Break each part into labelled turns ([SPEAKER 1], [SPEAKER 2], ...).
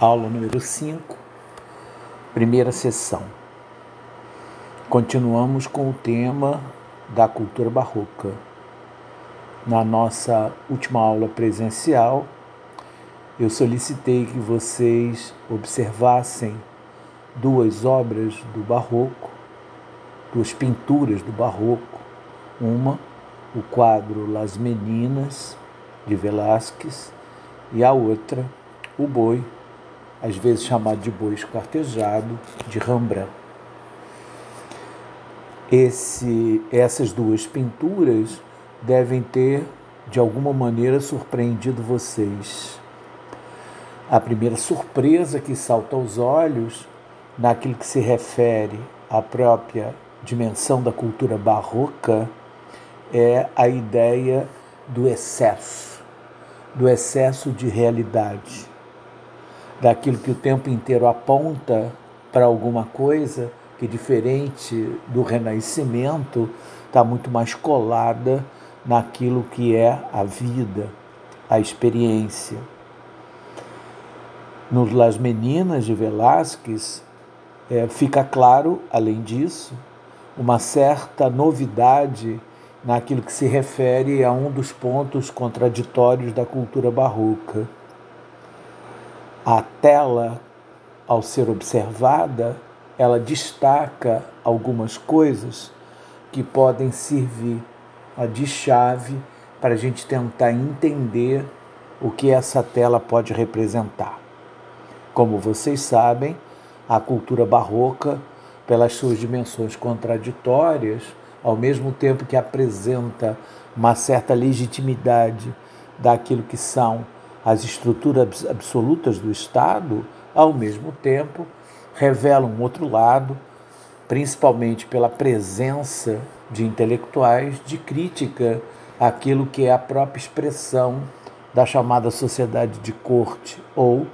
[SPEAKER 1] aula número 5, primeira sessão. Continuamos com o tema da cultura barroca. Na nossa última aula presencial, eu solicitei que vocês observassem duas obras do barroco, duas pinturas do barroco. Uma, o quadro Las Meninas, de Velázquez, e a outra, o Boi, às vezes chamado de boi esquartejado, de Rembrandt. Esse, essas duas pinturas devem ter, de alguma maneira, surpreendido vocês. A primeira surpresa que salta aos olhos, naquilo que se refere à própria dimensão da cultura barroca, é a ideia do excesso, do excesso de realidade daquilo que o tempo inteiro aponta para alguma coisa que, diferente do renascimento, está muito mais colada naquilo que é a vida, a experiência. Nos Las Meninas de Velázquez, é, fica claro, além disso, uma certa novidade naquilo que se refere a um dos pontos contraditórios da cultura barroca a tela, ao ser observada, ela destaca algumas coisas que podem servir de chave para a gente tentar entender o que essa tela pode representar. Como vocês sabem, a cultura barroca, pelas suas dimensões contraditórias, ao mesmo tempo que apresenta uma certa legitimidade daquilo que são as estruturas absolutas do Estado, ao mesmo tempo, revelam um outro lado, principalmente pela presença de intelectuais de crítica àquilo que é a própria expressão da chamada sociedade de corte ou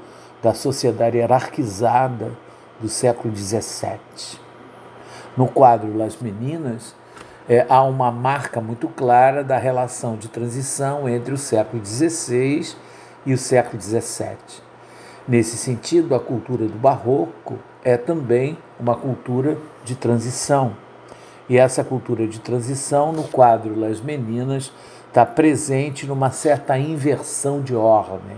[SPEAKER 1] da sociedade hierarquizada do século XVII. No quadro Las Meninas, é, há uma marca muito clara da relação de transição entre o século XVI e o século XVII. Nesse sentido, a cultura do Barroco é também uma cultura de transição. E essa cultura de transição, no quadro Las Meninas, está presente numa certa inversão de ordem.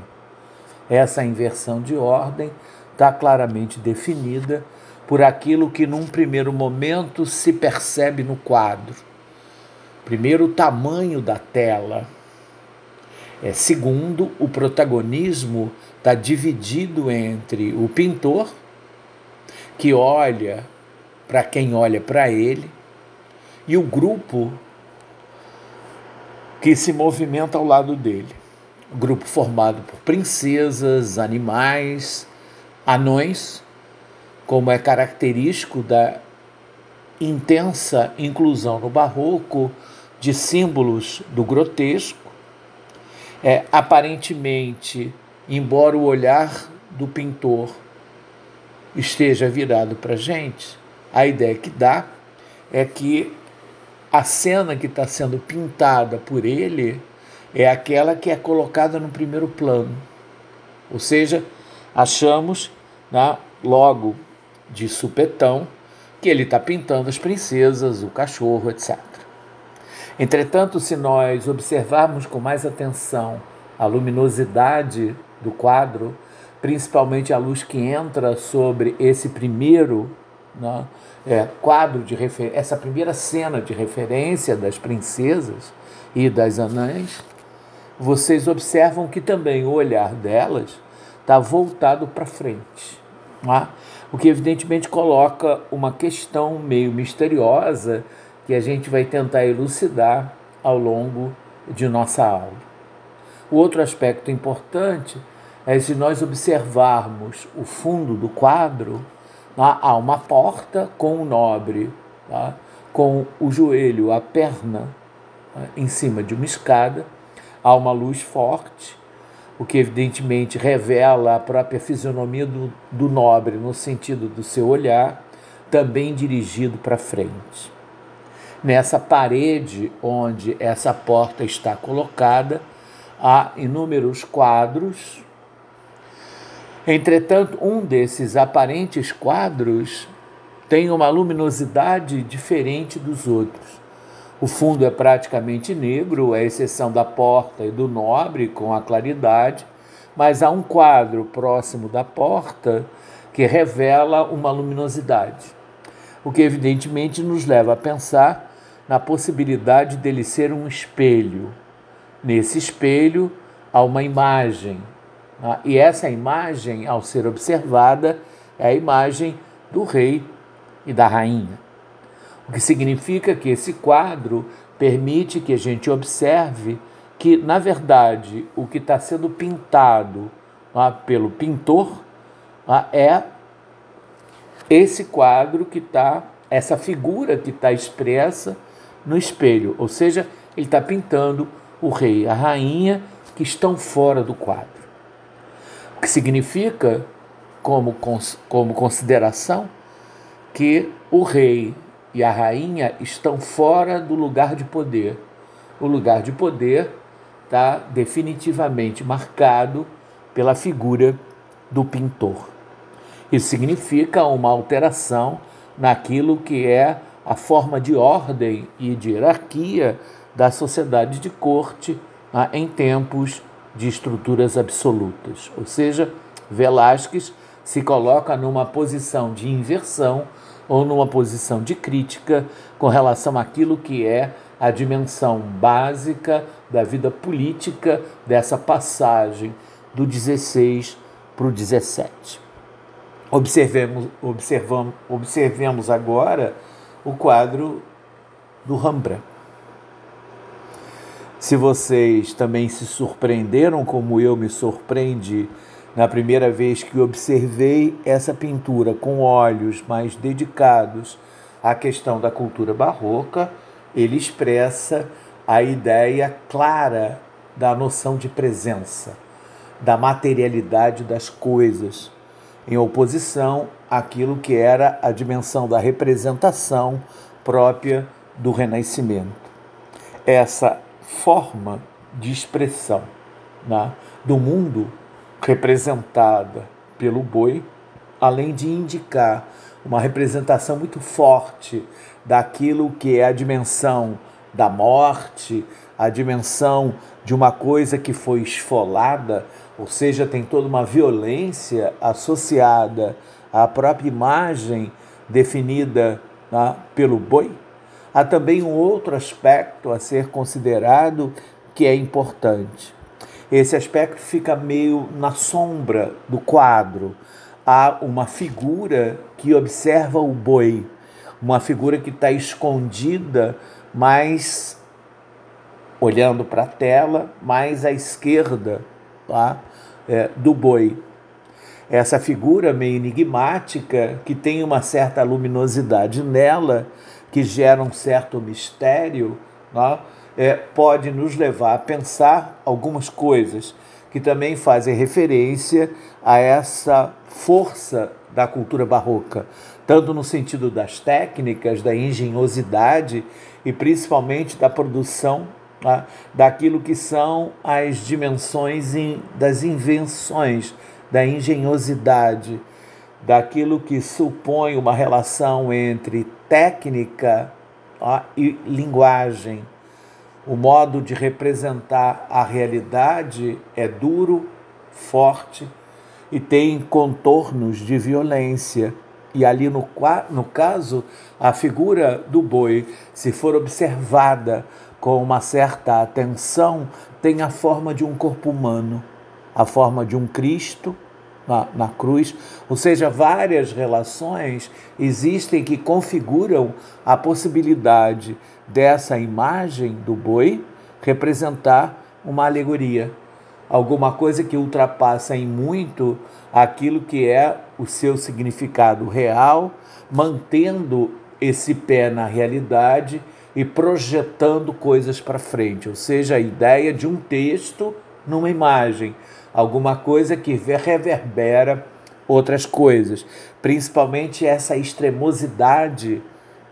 [SPEAKER 1] Essa inversão de ordem está claramente definida por aquilo que, num primeiro momento, se percebe no quadro. Primeiro, o tamanho da tela é, segundo, o protagonismo está dividido entre o pintor, que olha para quem olha para ele, e o grupo que se movimenta ao lado dele. O grupo formado por princesas, animais, anões, como é característico da intensa inclusão no barroco de símbolos do grotesco é, aparentemente, embora o olhar do pintor esteja virado para a gente, a ideia que dá é que a cena que está sendo pintada por ele é aquela que é colocada no primeiro plano. Ou seja, achamos né, logo de supetão que ele está pintando as princesas, o cachorro, etc. Entretanto, se nós observarmos com mais atenção a luminosidade do quadro, principalmente a luz que entra sobre esse primeiro né, é, quadro de referência, essa primeira cena de referência das princesas e das anãs, vocês observam que também o olhar delas está voltado para frente. Né? O que evidentemente coloca uma questão meio misteriosa que a gente vai tentar elucidar ao longo de nossa aula. O outro aspecto importante é se nós observarmos o fundo do quadro, tá? há uma porta com o nobre, tá? com o joelho, a perna tá? em cima de uma escada, há uma luz forte, o que evidentemente revela a própria fisionomia do, do nobre no sentido do seu olhar, também dirigido para frente. Nessa parede onde essa porta está colocada, há inúmeros quadros Entretanto, um desses aparentes quadros tem uma luminosidade diferente dos outros. O fundo é praticamente negro, à exceção da porta e do nobre, com a claridade, mas há um quadro próximo da porta que revela uma luminosidade, o que evidentemente nos leva a pensar na possibilidade dele ser um espelho. Nesse espelho há uma imagem, né? e essa imagem, ao ser observada, é a imagem do rei e da rainha. O que significa que esse quadro permite que a gente observe que, na verdade, o que está sendo pintado ah, pelo pintor ah, é esse quadro que está, essa figura que está expressa no espelho, ou seja, ele está pintando o rei e a rainha que estão fora do quadro. O que significa, como, como consideração, que o rei e a rainha estão fora do lugar de poder. O lugar de poder está definitivamente marcado pela figura do pintor. Isso significa uma alteração naquilo que é a forma de ordem e de hierarquia da sociedade de corte ah, em tempos de estruturas absolutas. Ou seja, Velázquez se coloca numa posição de inversão ou numa posição de crítica com relação àquilo que é a dimensão básica da vida política dessa passagem do 16 para o 17. Observemos, observamos, observemos agora o quadro do Rembrandt. Se vocês também se surpreenderam, como eu me surpreendi na primeira vez que observei essa pintura com olhos mais dedicados à questão da cultura barroca, ele expressa a ideia clara da noção de presença, da materialidade das coisas, em oposição àquilo que era a dimensão da representação própria do Renascimento. Essa forma de expressão né, do mundo representada pelo boi, além de indicar uma representação muito forte daquilo que é a dimensão da morte, a dimensão de uma coisa que foi esfolada, ou seja, tem toda uma violência associada à própria imagem definida né, pelo boi. Há também um outro aspecto a ser considerado que é importante. Esse aspecto fica meio na sombra do quadro. Há uma figura que observa o boi, uma figura que está escondida, mas olhando para a tela, mais à esquerda tá? É, do boi. Essa figura meio enigmática, que tem uma certa luminosidade nela, que gera um certo mistério, tá? é, pode nos levar a pensar algumas coisas que também fazem referência a essa força da cultura barroca, tanto no sentido das técnicas, da engenhosidade e principalmente da produção tá? daquilo que são as dimensões das invenções, da engenhosidade, daquilo que supõe uma relação entre técnica tá? e linguagem o modo de representar a realidade é duro, forte e tem contornos de violência. E ali no, no caso, a figura do boi, se for observada com uma certa atenção, tem a forma de um corpo humano, a forma de um Cristo na, na cruz. Ou seja, várias relações existem que configuram a possibilidade dessa imagem do boi representar uma alegoria, alguma coisa que ultrapassa em muito aquilo que é o seu significado real, mantendo esse pé na realidade e projetando coisas para frente, ou seja, a ideia de um texto numa imagem, alguma coisa que reverbera outras coisas, principalmente essa extremosidade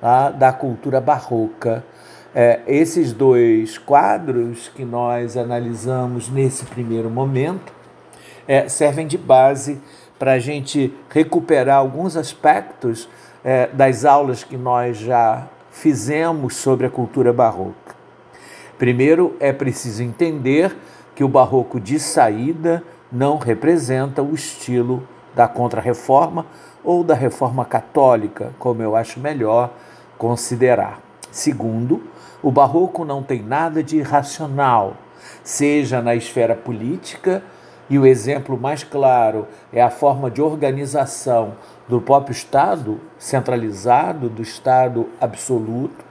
[SPEAKER 1] tá, da cultura barroca. É, esses dois quadros que nós analisamos nesse primeiro momento é, servem de base para a gente recuperar alguns aspectos é, das aulas que nós já fizemos sobre a cultura barroca. Primeiro, é preciso entender que o barroco de saída não representa o estilo da Contra-Reforma ou da Reforma Católica, como eu acho melhor considerar. Segundo, o barroco não tem nada de irracional, seja na esfera política, e o exemplo mais claro é a forma de organização do próprio Estado centralizado, do Estado absoluto,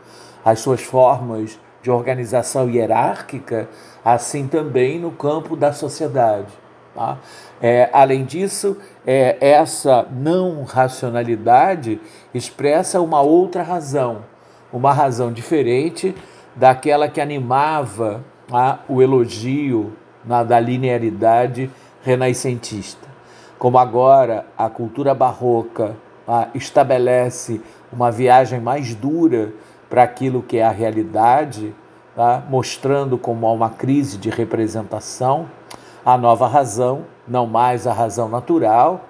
[SPEAKER 1] as suas formas de organização hierárquica, assim também no campo da sociedade. Tá? É, além disso, é, essa não racionalidade expressa uma outra razão, uma razão diferente daquela que animava tá, o elogio na, da linearidade renascentista. Como agora a cultura barroca tá, estabelece uma viagem mais dura para aquilo que é a realidade, tá, mostrando como há uma crise de representação a nova razão, não mais a razão natural,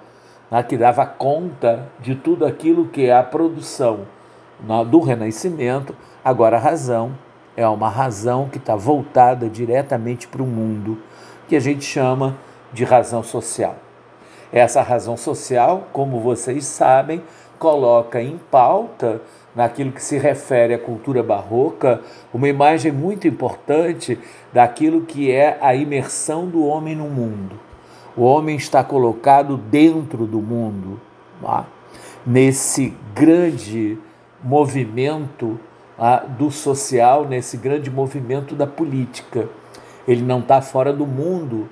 [SPEAKER 1] né, que dava conta de tudo aquilo que é a produção né, do Renascimento, agora a razão é uma razão que está voltada diretamente para o mundo, que a gente chama de razão social. Essa razão social, como vocês sabem, coloca em pauta naquilo que se refere à cultura barroca, uma imagem muito importante daquilo que é a imersão do homem no mundo. O homem está colocado dentro do mundo, tá? nesse grande movimento tá? do social, nesse grande movimento da política. Ele não está fora do mundo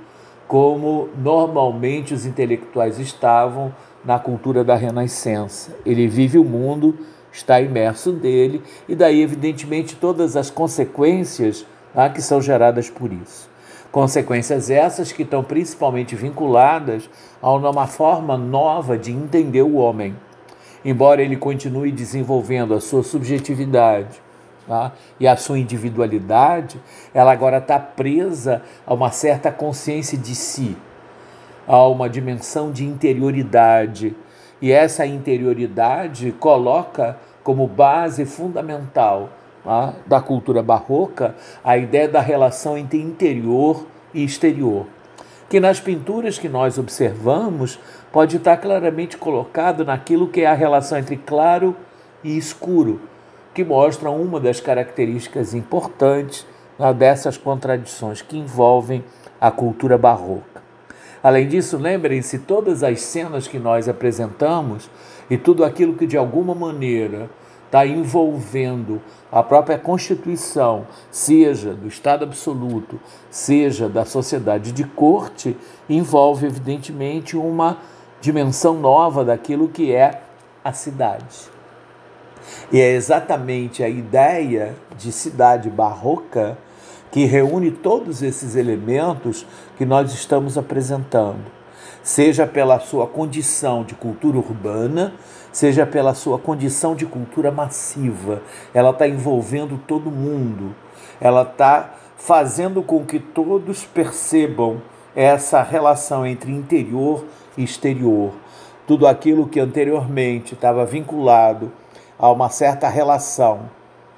[SPEAKER 1] como normalmente os intelectuais estavam na cultura da Renascença. Ele vive o mundo está imerso dele, e daí, evidentemente, todas as consequências tá, que são geradas por isso. Consequências essas que estão principalmente vinculadas a uma forma nova de entender o homem. Embora ele continue desenvolvendo a sua subjetividade tá, e a sua individualidade, ela agora está presa a uma certa consciência de si, a uma dimensão de interioridade. E essa interioridade coloca como base fundamental tá, da cultura barroca a ideia da relação entre interior e exterior, que nas pinturas que nós observamos pode estar claramente colocado naquilo que é a relação entre claro e escuro, que mostra uma das características importantes dessas contradições que envolvem a cultura barroca. Além disso, lembrem-se todas as cenas que nós apresentamos e tudo aquilo que de alguma maneira está envolvendo a própria Constituição, seja do Estado absoluto, seja da sociedade de corte, envolve evidentemente uma dimensão nova daquilo que é a cidade. E é exatamente a ideia de cidade barroca que reúne todos esses elementos que nós estamos apresentando seja pela sua condição de cultura urbana, seja pela sua condição de cultura massiva. Ela está envolvendo todo mundo, ela está fazendo com que todos percebam essa relação entre interior e exterior. Tudo aquilo que anteriormente estava vinculado a uma certa relação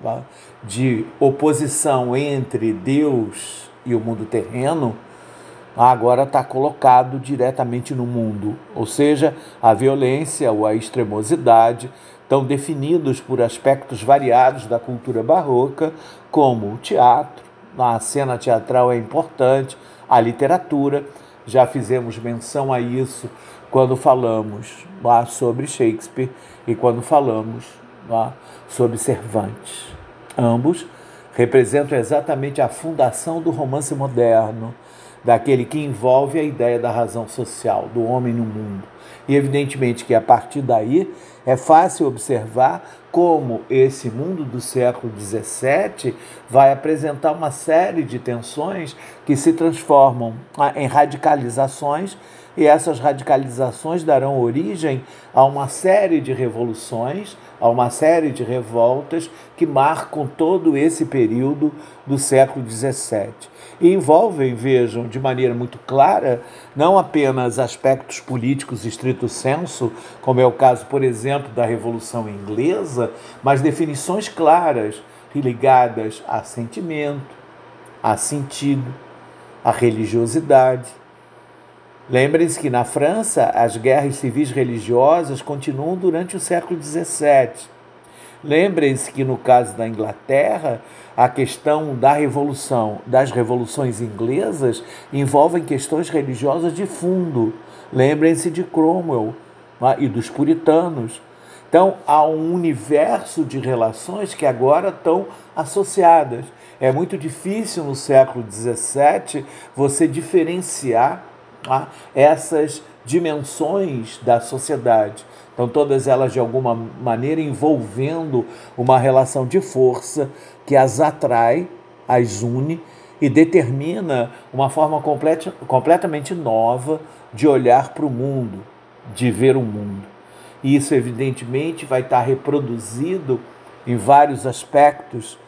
[SPEAKER 1] tá? de oposição entre Deus e o mundo terreno agora está colocado diretamente no mundo, ou seja, a violência ou a extremosidade estão definidos por aspectos variados da cultura barroca, como o teatro, a cena teatral é importante, a literatura, já fizemos menção a isso quando falamos lá sobre Shakespeare e quando falamos lá sobre Cervantes. Ambos representam exatamente a fundação do romance moderno, daquele que envolve a ideia da razão social, do homem no mundo. E evidentemente que a partir daí é fácil observar como esse mundo do século XVII vai apresentar uma série de tensões que se transformam ah, em radicalizações e essas radicalizações darão origem a uma série de revoluções, a uma série de revoltas que marcam todo esse período do século XVII. E envolvem, vejam, de maneira muito clara, não apenas aspectos políticos estrito senso, como é o caso, por exemplo, da Revolução Inglesa, mas definições claras ligadas a sentimento, a sentido, a religiosidade. Lembrem-se que na França as guerras civis religiosas continuam durante o século XVII. Lembrem-se que no caso da Inglaterra a questão da revolução, das revoluções inglesas envolvem questões religiosas de fundo. Lembrem-se de Cromwell né, e dos puritanos. Então, há um universo de relações que agora estão associadas. É muito difícil no século XVII você diferenciar tá, essas dimensões da sociedade. Então, todas elas, de alguma maneira, envolvendo uma relação de força que as atrai, as une e determina uma forma completa, completamente nova de olhar para o mundo, de ver o mundo. E isso, evidentemente, vai estar reproduzido em vários aspectos,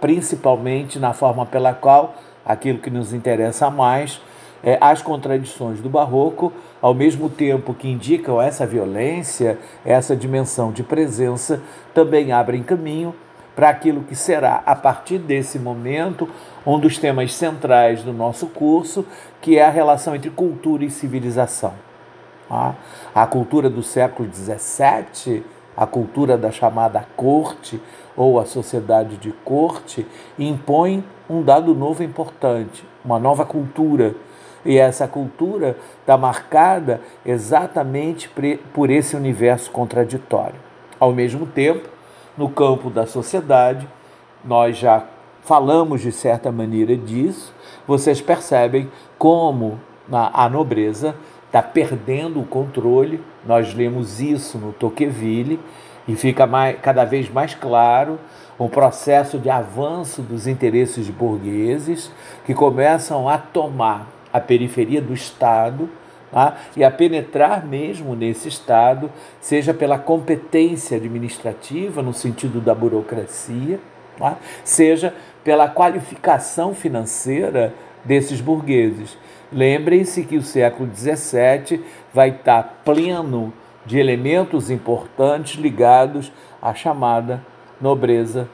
[SPEAKER 1] principalmente na forma pela qual aquilo que nos interessa mais é, as contradições do barroco, ao mesmo tempo que indicam essa violência, essa dimensão de presença, também abrem caminho para aquilo que será, a partir desse momento, um dos temas centrais do nosso curso, que é a relação entre cultura e civilização. Tá? A cultura do século XVII, a cultura da chamada corte ou a sociedade de corte, impõe um dado novo importante, uma nova cultura. E essa cultura está marcada exatamente por esse universo contraditório. Ao mesmo tempo, no campo da sociedade, nós já falamos de certa maneira disso, vocês percebem como a nobreza está perdendo o controle. Nós lemos isso no Tocqueville e fica mais, cada vez mais claro um processo de avanço dos interesses burgueses que começam a tomar a periferia do Estado tá? e a penetrar mesmo nesse Estado, seja pela competência administrativa, no sentido da burocracia, tá? seja pela qualificação financeira desses burgueses. Lembrem-se que o século XVII vai estar pleno de elementos importantes ligados à chamada nobreza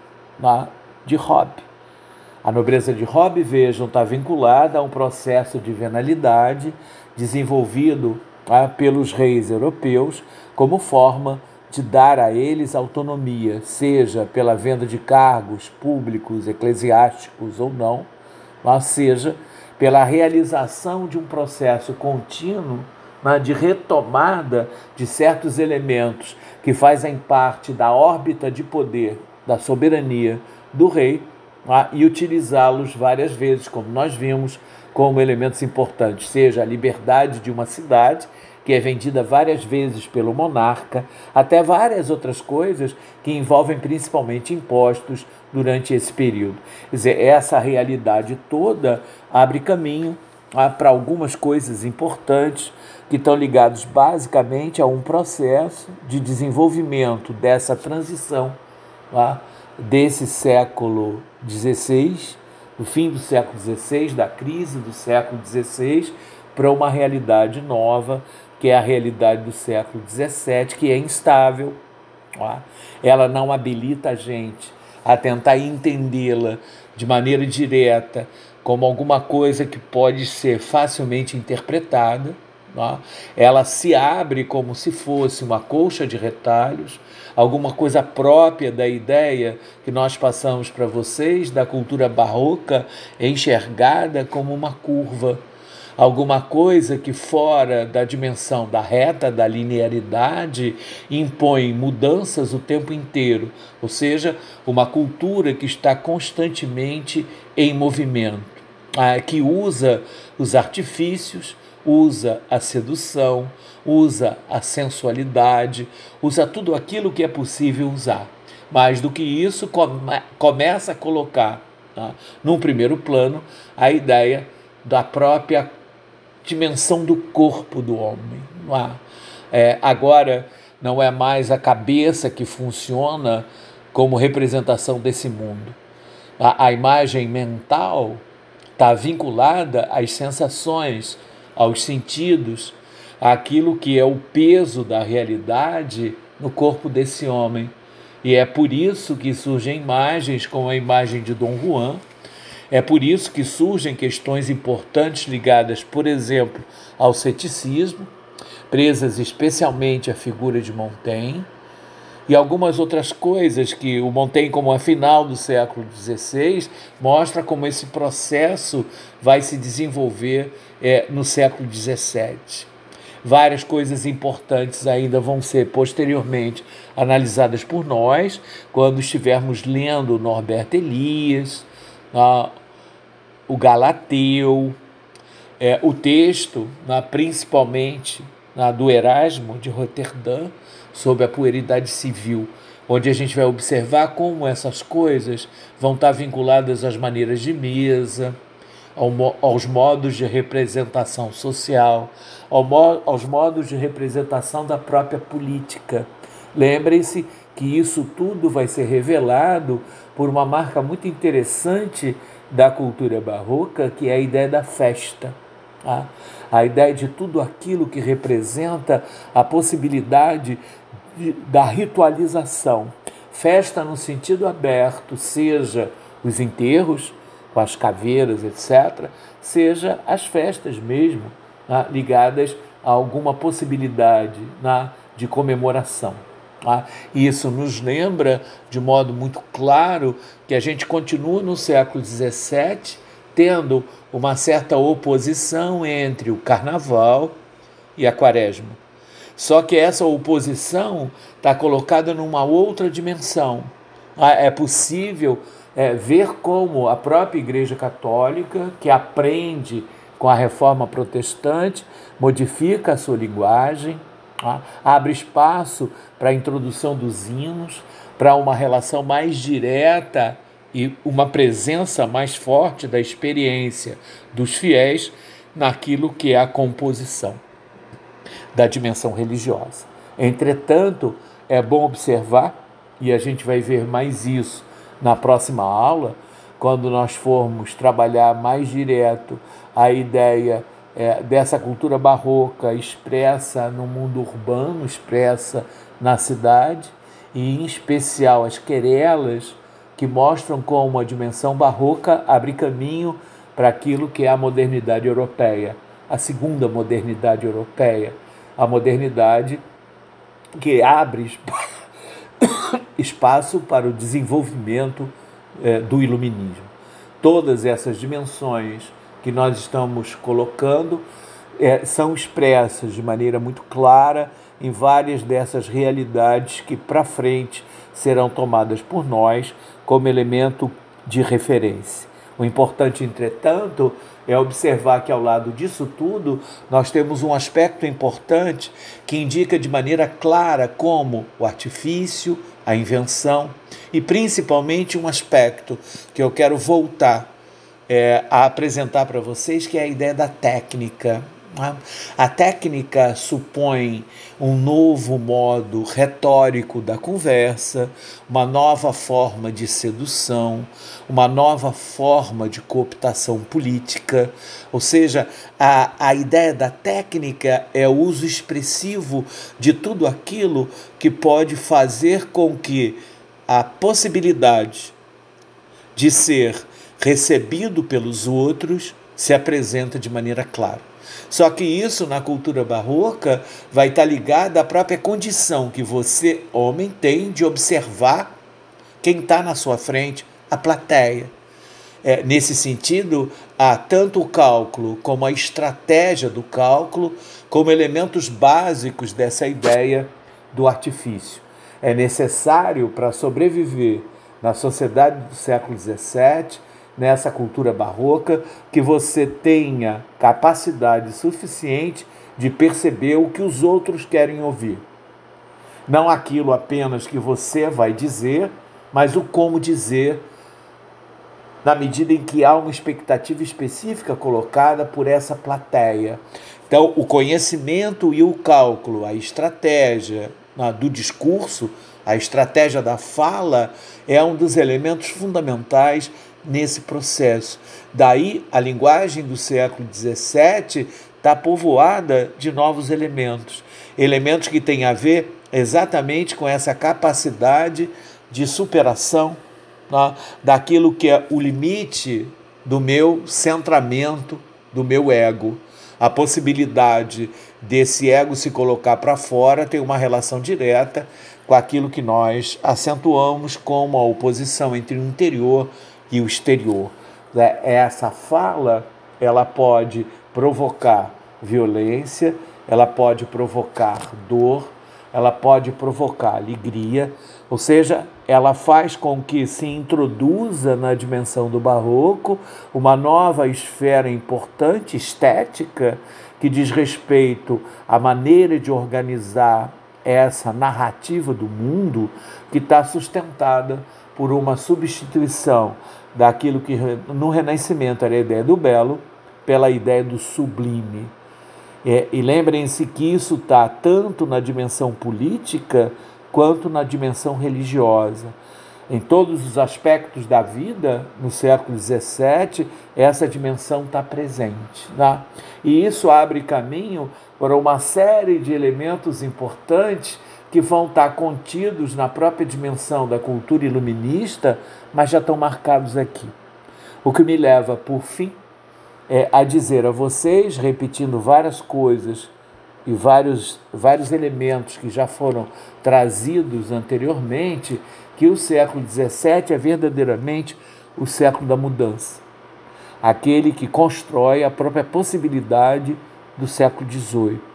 [SPEAKER 1] de Hobbes. A nobreza de Hobbes, vejam, está vinculada a um processo de venalidade desenvolvido tá, pelos reis europeus como forma de dar a eles autonomia, seja pela venda de cargos públicos, eclesiásticos ou não, mas seja pela realização de um processo contínuo né, de retomada de certos elementos que fazem parte da órbita de poder, da soberania do rei, né, e utilizá-los várias vezes, como nós vimos, como elementos importantes, seja a liberdade de uma cidade, que é vendida várias vezes pelo monarca, até várias outras coisas que envolvem principalmente impostos durante esse período. Quer dizer, essa realidade toda abre caminho ah, para algumas coisas importantes que estão ligados basicamente a um processo de desenvolvimento dessa transição ah, desse século XVI, do fim do século XVI, da crise do século XVI, para uma realidade nova, que é a realidade do século XVII, que é instável. Ela não habilita a gente a tentar entendê-la de maneira direta como alguma coisa que pode ser facilmente interpretada. Ela se abre como se fosse uma colcha de retalhos, alguma coisa própria da ideia que nós passamos para vocês da cultura barroca, enxergada como uma curva. Alguma coisa que fora da dimensão da reta, da linearidade, impõe mudanças o tempo inteiro, ou seja, uma cultura que está constantemente em movimento, que usa os artifícios, usa a sedução, usa a sensualidade, usa tudo aquilo que é possível usar. Mais do que isso, come, começa a colocar tá, num primeiro plano a ideia da própria dimensão do corpo do homem. Há. É, agora não é mais a cabeça que funciona como representação desse mundo. A, a imagem mental está vinculada às sensações, aos sentidos, àquilo que é o peso da realidade no corpo desse homem. E é por isso que surgem imagens como a imagem de Dom Juan, é por isso que surgem questões importantes ligadas, por exemplo, ao ceticismo, presas especialmente à figura de Montaigne, e algumas outras coisas que o Montaigne, como a final do século XVI, mostra como esse processo vai se desenvolver é, no século XVII. Várias coisas importantes ainda vão ser posteriormente analisadas por nós quando estivermos lendo Norberto Elias, o Galateu, é, o texto, principalmente do Erasmo de Roterdã, sobre a puerilidade civil, onde a gente vai observar como essas coisas vão estar vinculadas às maneiras de mesa, aos modos de representação social, aos modos de representação da própria política. Lembrem-se que isso tudo vai ser revelado por uma marca muito interessante da cultura barroca, que é a ideia da festa. Tá? A ideia de tudo aquilo que representa a possibilidade de, da ritualização. Festa no sentido aberto, seja os enterros, com as caveiras, etc., seja as festas mesmo, né, ligadas a alguma possibilidade né, de comemoração. Tá? Isso nos lembra de modo muito claro que a gente continua no século XVII tendo uma certa oposição entre o carnaval e a quaresma. Só que essa oposição está colocada numa outra dimensão. Ah, é possível é, ver como a própria Igreja Católica, que aprende com a reforma protestante, modifica a sua linguagem, tá? abre espaço para a introdução dos hinos, para uma relação mais direta e uma presença mais forte da experiência dos fiéis naquilo que é a composição da dimensão religiosa. Entretanto, é bom observar, e a gente vai ver mais isso na próxima aula, quando nós formos trabalhar mais direto a ideia é, dessa cultura barroca expressa no mundo urbano, expressa na cidade, e em especial as querelas que mostram como a dimensão barroca abre caminho para aquilo que é a modernidade europeia, a segunda modernidade europeia, a modernidade que abre espaço para o desenvolvimento eh, do iluminismo. Todas essas dimensões que nós estamos colocando eh, são expressas de maneira muito clara em várias dessas realidades que para frente serão tomadas por nós como elemento de referência. O importante, entretanto, é observar que ao lado disso tudo, nós temos um aspecto importante que indica de maneira clara como o artifício, a invenção e principalmente um aspecto que eu quero voltar é, a apresentar para vocês, que é a ideia da técnica. A técnica supõe um novo modo retórico da conversa, uma nova forma de sedução, uma nova forma de cooptação política. Ou seja, a, a ideia da técnica é o uso expressivo de tudo aquilo que pode fazer com que a possibilidade de ser recebido pelos outros se apresenta de maneira clara. Só que isso na cultura barroca vai estar ligado à própria condição que você, homem, tem de observar quem está na sua frente, a plateia. É, nesse sentido, há tanto o cálculo como a estratégia do cálculo como elementos básicos dessa ideia do artifício. É necessário para sobreviver na sociedade do século XVII nessa cultura barroca, que você tenha capacidade suficiente de perceber o que os outros querem ouvir. Não aquilo apenas que você vai dizer, mas o como dizer na medida em que há uma expectativa específica colocada por essa plateia. Então, o conhecimento e o cálculo, a estratégia do discurso, a estratégia da fala, é um dos elementos fundamentais nesse processo. Daí, a linguagem do século XVII está povoada de novos elementos, elementos que têm a ver exatamente com essa capacidade de superação né, daquilo que é o limite do meu centramento, do meu ego. A possibilidade desse ego se colocar para fora tem uma relação direta com aquilo que nós acentuamos como a oposição entre o interior e o exterior. Né? Essa fala ela pode provocar violência, ela pode provocar dor, ela pode provocar alegria, ou seja, ela faz com que se introduza na dimensão do barroco uma nova esfera importante, estética, que diz respeito à maneira de organizar essa narrativa do mundo que está sustentada por uma substituição daquilo que no Renascimento era a ideia do belo pela ideia do sublime. É, e lembrem-se que isso está tanto na dimensão política quanto na dimensão religiosa. Em todos os aspectos da vida, no século XVII, essa dimensão está presente. Tá? E isso abre caminho para uma série de elementos importantes que vão estar contidos na própria dimensão da cultura iluminista, mas já estão marcados aqui. O que me leva, por fim, é, a dizer a vocês, repetindo várias coisas e vários, vários elementos que já foram trazidos anteriormente, que o século XVII é verdadeiramente o século da mudança. Aquele que constrói a própria possibilidade do século XVIII.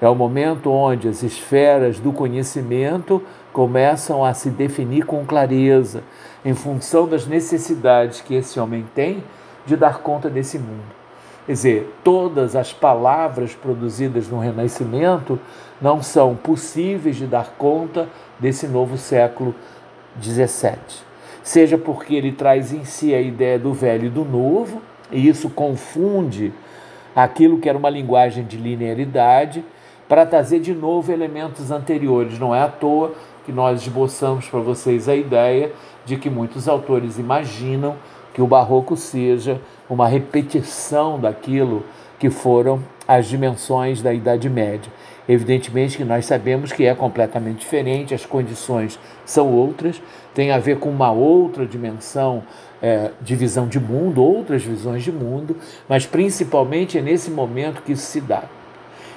[SPEAKER 1] É o momento onde as esferas do conhecimento começam a se definir com clareza, em função das necessidades que esse homem tem de dar conta desse mundo. Quer dizer, todas as palavras produzidas no Renascimento não são possíveis de dar conta desse novo século XVII. Seja porque ele traz em si a ideia do velho e do novo, e isso confunde aquilo que era uma linguagem de linearidade, para trazer de novo elementos anteriores. Não é à toa que nós esboçamos para vocês a ideia de que muitos autores imaginam que o barroco seja uma repetição daquilo que foram as dimensões da Idade Média. Evidentemente que nós sabemos que é completamente diferente, as condições são outras, tem a ver com uma outra dimensão é, de visão de mundo, outras visões de mundo, mas principalmente é nesse momento que isso se dá.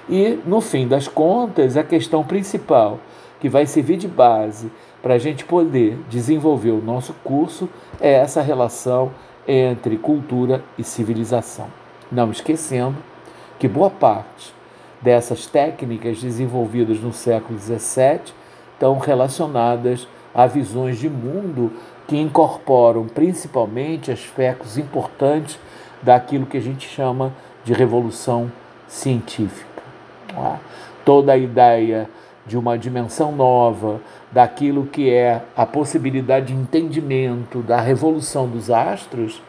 [SPEAKER 1] E, no fim das contas, a questão principal que vai servir de base para a gente poder desenvolver o nosso curso é essa relação entre cultura e civilização. Não esquecendo que boa parte dessas técnicas desenvolvidas no século XVII estão relacionadas a visões de mundo que incorporam principalmente aspectos importantes daquilo que a gente chama de revolução científica. Toda a ideia de uma dimensão nova, daquilo que é a possibilidade de entendimento da revolução dos astros,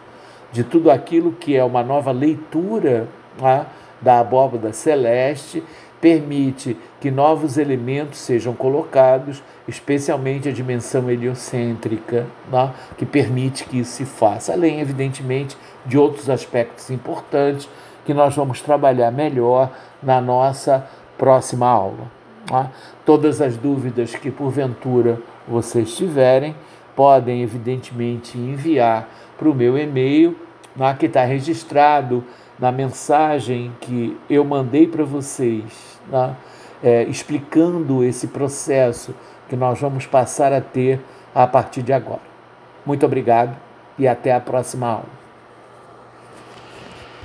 [SPEAKER 1] de tudo aquilo que é uma nova leitura né, da abóbada celeste, permite que novos elementos sejam colocados, especialmente a dimensão heliocêntrica, né, que permite que isso se faça, além, evidentemente, de outros aspectos importantes que nós vamos trabalhar melhor na nossa próxima aula. Tá? Todas as dúvidas que porventura vocês tiverem, podem evidentemente enviar para o meu e-mail, né, que está registrado na mensagem que eu mandei para vocês, né, é, explicando esse processo que nós vamos passar a ter a partir de agora. Muito obrigado e até a próxima aula.